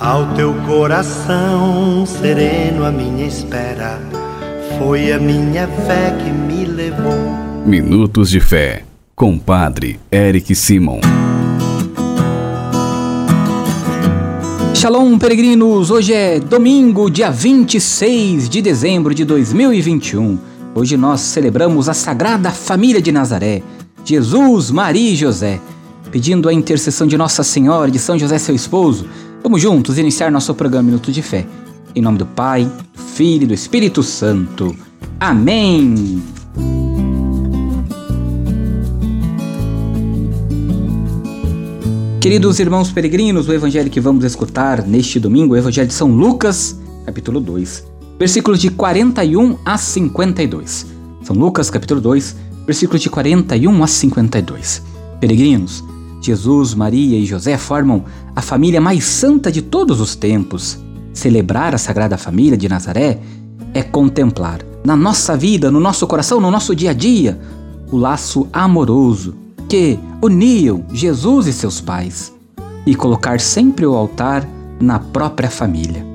Ao teu coração sereno, a minha espera foi a minha fé que me levou. Minutos de Fé, com Padre Eric Simon. Shalom, peregrinos! Hoje é domingo, dia 26 de dezembro de 2021. Hoje nós celebramos a Sagrada Família de Nazaré, Jesus, Maria e José, pedindo a intercessão de Nossa Senhora e de São José, seu esposo Vamos juntos iniciar nosso programa Minuto de Fé. Em nome do Pai, do Filho e do Espírito Santo. Amém! Queridos irmãos peregrinos, o evangelho que vamos escutar neste domingo é o evangelho de São Lucas, capítulo 2, versículos de 41 a 52. São Lucas, capítulo 2, versículos de 41 a 52. Peregrinos, Jesus, Maria e José formam a família mais santa de todos os tempos. Celebrar a Sagrada Família de Nazaré é contemplar na nossa vida, no nosso coração, no nosso dia a dia, o laço amoroso que uniam Jesus e seus pais e colocar sempre o altar na própria família.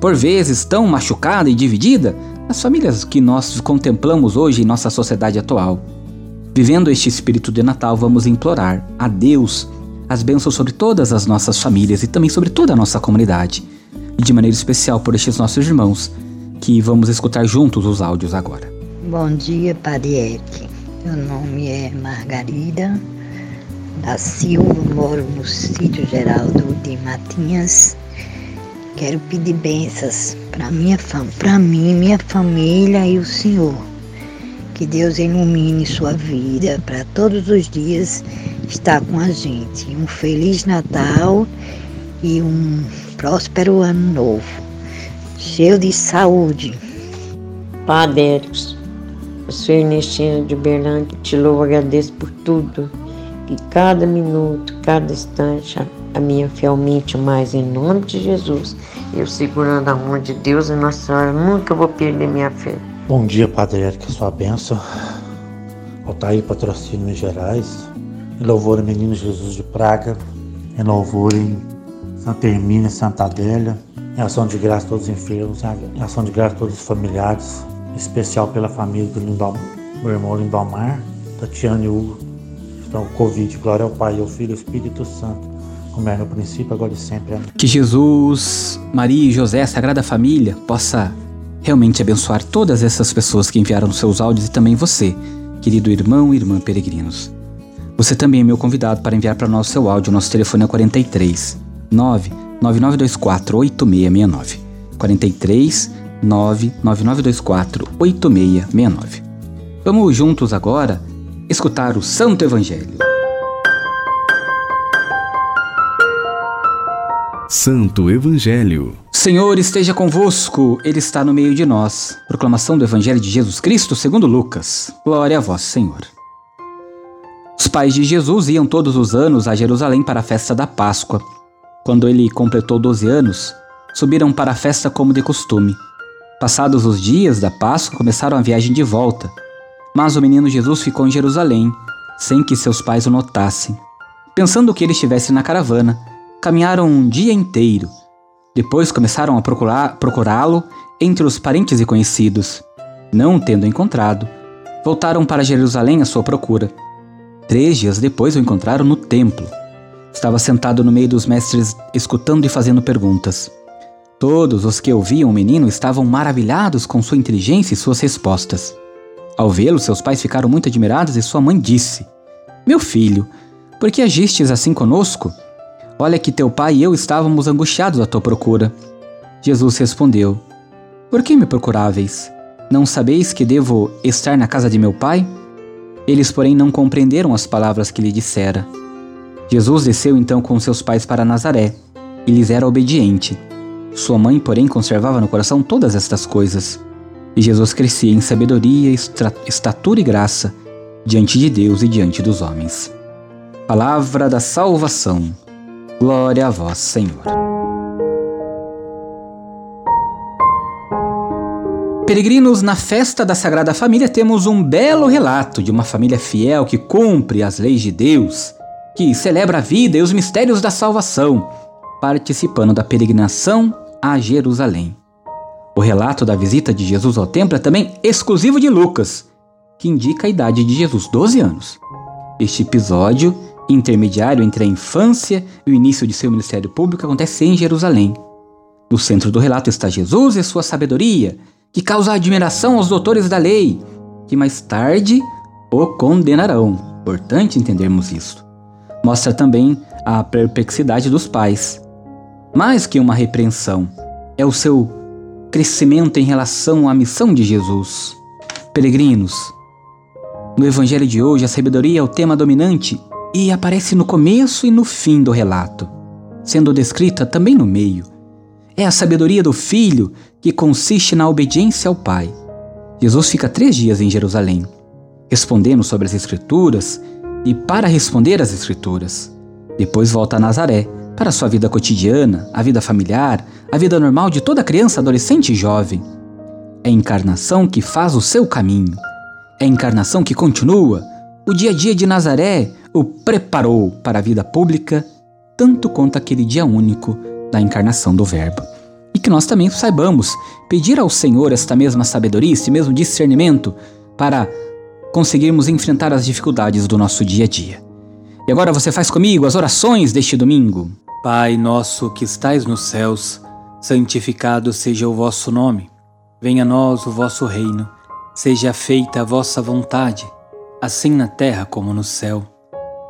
Por vezes tão machucada e dividida, as famílias que nós contemplamos hoje em nossa sociedade atual. Vivendo este espírito de Natal, vamos implorar a Deus as bênçãos sobre todas as nossas famílias e também sobre toda a nossa comunidade. E de maneira especial por estes nossos irmãos, que vamos escutar juntos os áudios agora. Bom dia, Padre Eric. Meu nome é Margarida da Silva, moro no sítio Geraldo de Matinhas. Quero pedir bênçãos para minha para mim, minha família e o Senhor. Que Deus ilumine sua vida para todos os dias estar com a gente. Um Feliz Natal e um próspero Ano Novo, cheio de saúde. Padre Ericos, eu sou Ernestina de Berlândia, te louvo e agradeço por tudo, que cada minuto, cada instante, a minha fielmente mais em nome de Jesus. Eu segurando a mão de Deus e Nossa Senhora, nunca vou perder minha fé. Bom dia, Padre Eric, sua benção. Altair Patrocínio Minas Gerais, em louvor ao Menino Jesus de Praga, em louvor em Santa Hermínia, Santa Adélia, em ação de graça a todos os enfermos, em ação de graça a todos os familiares, em especial pela família do Lindom, meu irmão Lindomar, Tatiana e Hugo, estão com Covid. Glória ao Pai, ao Filho e ao Espírito Santo, como é no princípio, agora e sempre. Amém. Que Jesus, Maria e José, Sagrada Família, possa realmente abençoar todas essas pessoas que enviaram seus áudios e também você, querido irmão e irmã peregrinos. Você também é meu convidado para enviar para nós seu áudio. Nosso telefone é 43 99924 8669. 43 99924 8669. Vamos juntos agora escutar o Santo Evangelho. Santo Evangelho. Senhor esteja convosco, Ele está no meio de nós. Proclamação do Evangelho de Jesus Cristo segundo Lucas. Glória a vós, Senhor. Os pais de Jesus iam todos os anos a Jerusalém para a festa da Páscoa. Quando ele completou 12 anos, subiram para a festa como de costume. Passados os dias da Páscoa, começaram a viagem de volta. Mas o menino Jesus ficou em Jerusalém, sem que seus pais o notassem. Pensando que ele estivesse na caravana, caminharam um dia inteiro. Depois começaram a procurá-lo entre os parentes e conhecidos. Não tendo encontrado, voltaram para Jerusalém à sua procura. Três dias depois o encontraram no templo. Estava sentado no meio dos mestres, escutando e fazendo perguntas. Todos os que ouviam o menino estavam maravilhados com sua inteligência e suas respostas. Ao vê-lo, seus pais ficaram muito admirados e sua mãe disse: Meu filho, por que agistes assim conosco? Olha que teu pai e eu estávamos angustiados à tua procura. Jesus respondeu: Por que me procuráveis? Não sabeis que devo estar na casa de meu pai? Eles, porém, não compreenderam as palavras que lhe dissera. Jesus desceu então com seus pais para Nazaré e lhes era obediente. Sua mãe, porém, conservava no coração todas estas coisas. E Jesus crescia em sabedoria, estatura e graça diante de Deus e diante dos homens. Palavra da salvação. Glória a vós, Senhor. Peregrinos, na festa da Sagrada Família temos um belo relato de uma família fiel que cumpre as leis de Deus, que celebra a vida e os mistérios da salvação. participando da peregrinação a Jerusalém. O relato da visita de Jesus ao templo é também exclusivo de Lucas, que indica a idade de Jesus, 12 anos. Este episódio, intermediário entre a infância e o início de seu ministério público, acontece em Jerusalém. No centro do relato está Jesus e sua sabedoria, que causa admiração aos doutores da lei, que mais tarde o condenarão. Importante entendermos isso. Mostra também a perplexidade dos pais. Mais que uma repreensão, é o seu crescimento em relação à missão de Jesus. Peregrinos, no Evangelho de hoje, a sabedoria é o tema dominante e aparece no começo e no fim do relato, sendo descrita também no meio. É a sabedoria do filho que consiste na obediência ao Pai. Jesus fica três dias em Jerusalém, respondendo sobre as Escrituras e para responder às Escrituras. Depois volta a Nazaré para sua vida cotidiana, a vida familiar, a vida normal de toda criança, adolescente e jovem. É a encarnação que faz o seu caminho. É a encarnação que continua. O dia a dia de Nazaré o preparou para a vida pública, tanto quanto aquele dia único da encarnação do Verbo. E que nós também saibamos pedir ao Senhor esta mesma sabedoria, este mesmo discernimento para conseguirmos enfrentar as dificuldades do nosso dia a dia. E agora você faz comigo as orações deste domingo. Pai nosso que estais nos céus, santificado seja o vosso nome. Venha a nós o vosso reino. Seja feita a vossa vontade, assim na terra como no céu.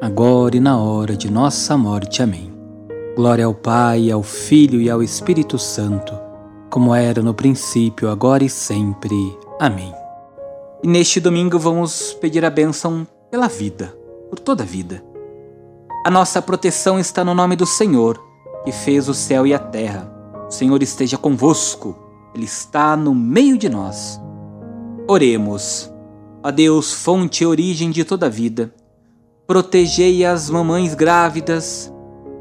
agora e na hora de nossa morte. Amém. Glória ao Pai, ao Filho e ao Espírito Santo, como era no princípio, agora e sempre. Amém. E neste domingo vamos pedir a bênção pela vida, por toda a vida. A nossa proteção está no nome do Senhor, que fez o céu e a terra. O Senhor esteja convosco, Ele está no meio de nós. Oremos. A Deus, fonte e origem de toda a vida, protegei as mamães grávidas,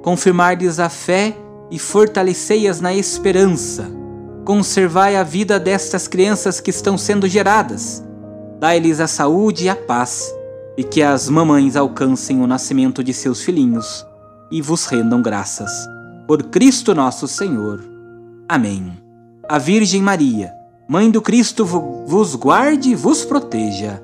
confirmar-lhes a fé e fortalecei-as na esperança. Conservai a vida destas crianças que estão sendo geradas. Dai-lhes a saúde e a paz e que as mamães alcancem o nascimento de seus filhinhos e vos rendam graças. Por Cristo nosso Senhor. Amém. A Virgem Maria, Mãe do Cristo, vos guarde e vos proteja.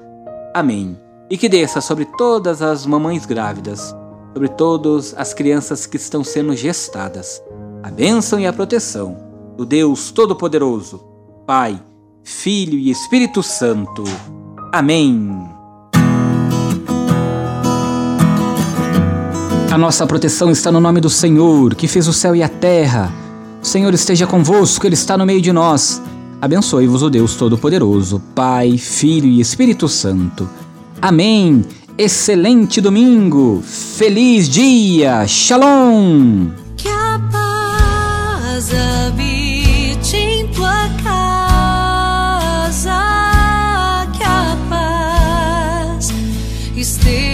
Amém. E que desça sobre todas as mamães grávidas, sobre todas as crianças que estão sendo gestadas, a bênção e a proteção do Deus Todo-Poderoso, Pai, Filho e Espírito Santo. Amém. A nossa proteção está no nome do Senhor, que fez o céu e a terra. O Senhor esteja convosco, Ele está no meio de nós. Abençoe-vos o Deus Todo-Poderoso, Pai, Filho e Espírito Santo. Amém. Excelente domingo. Feliz dia. Shalom. Que a paz habite em tua casa. Que a paz esteja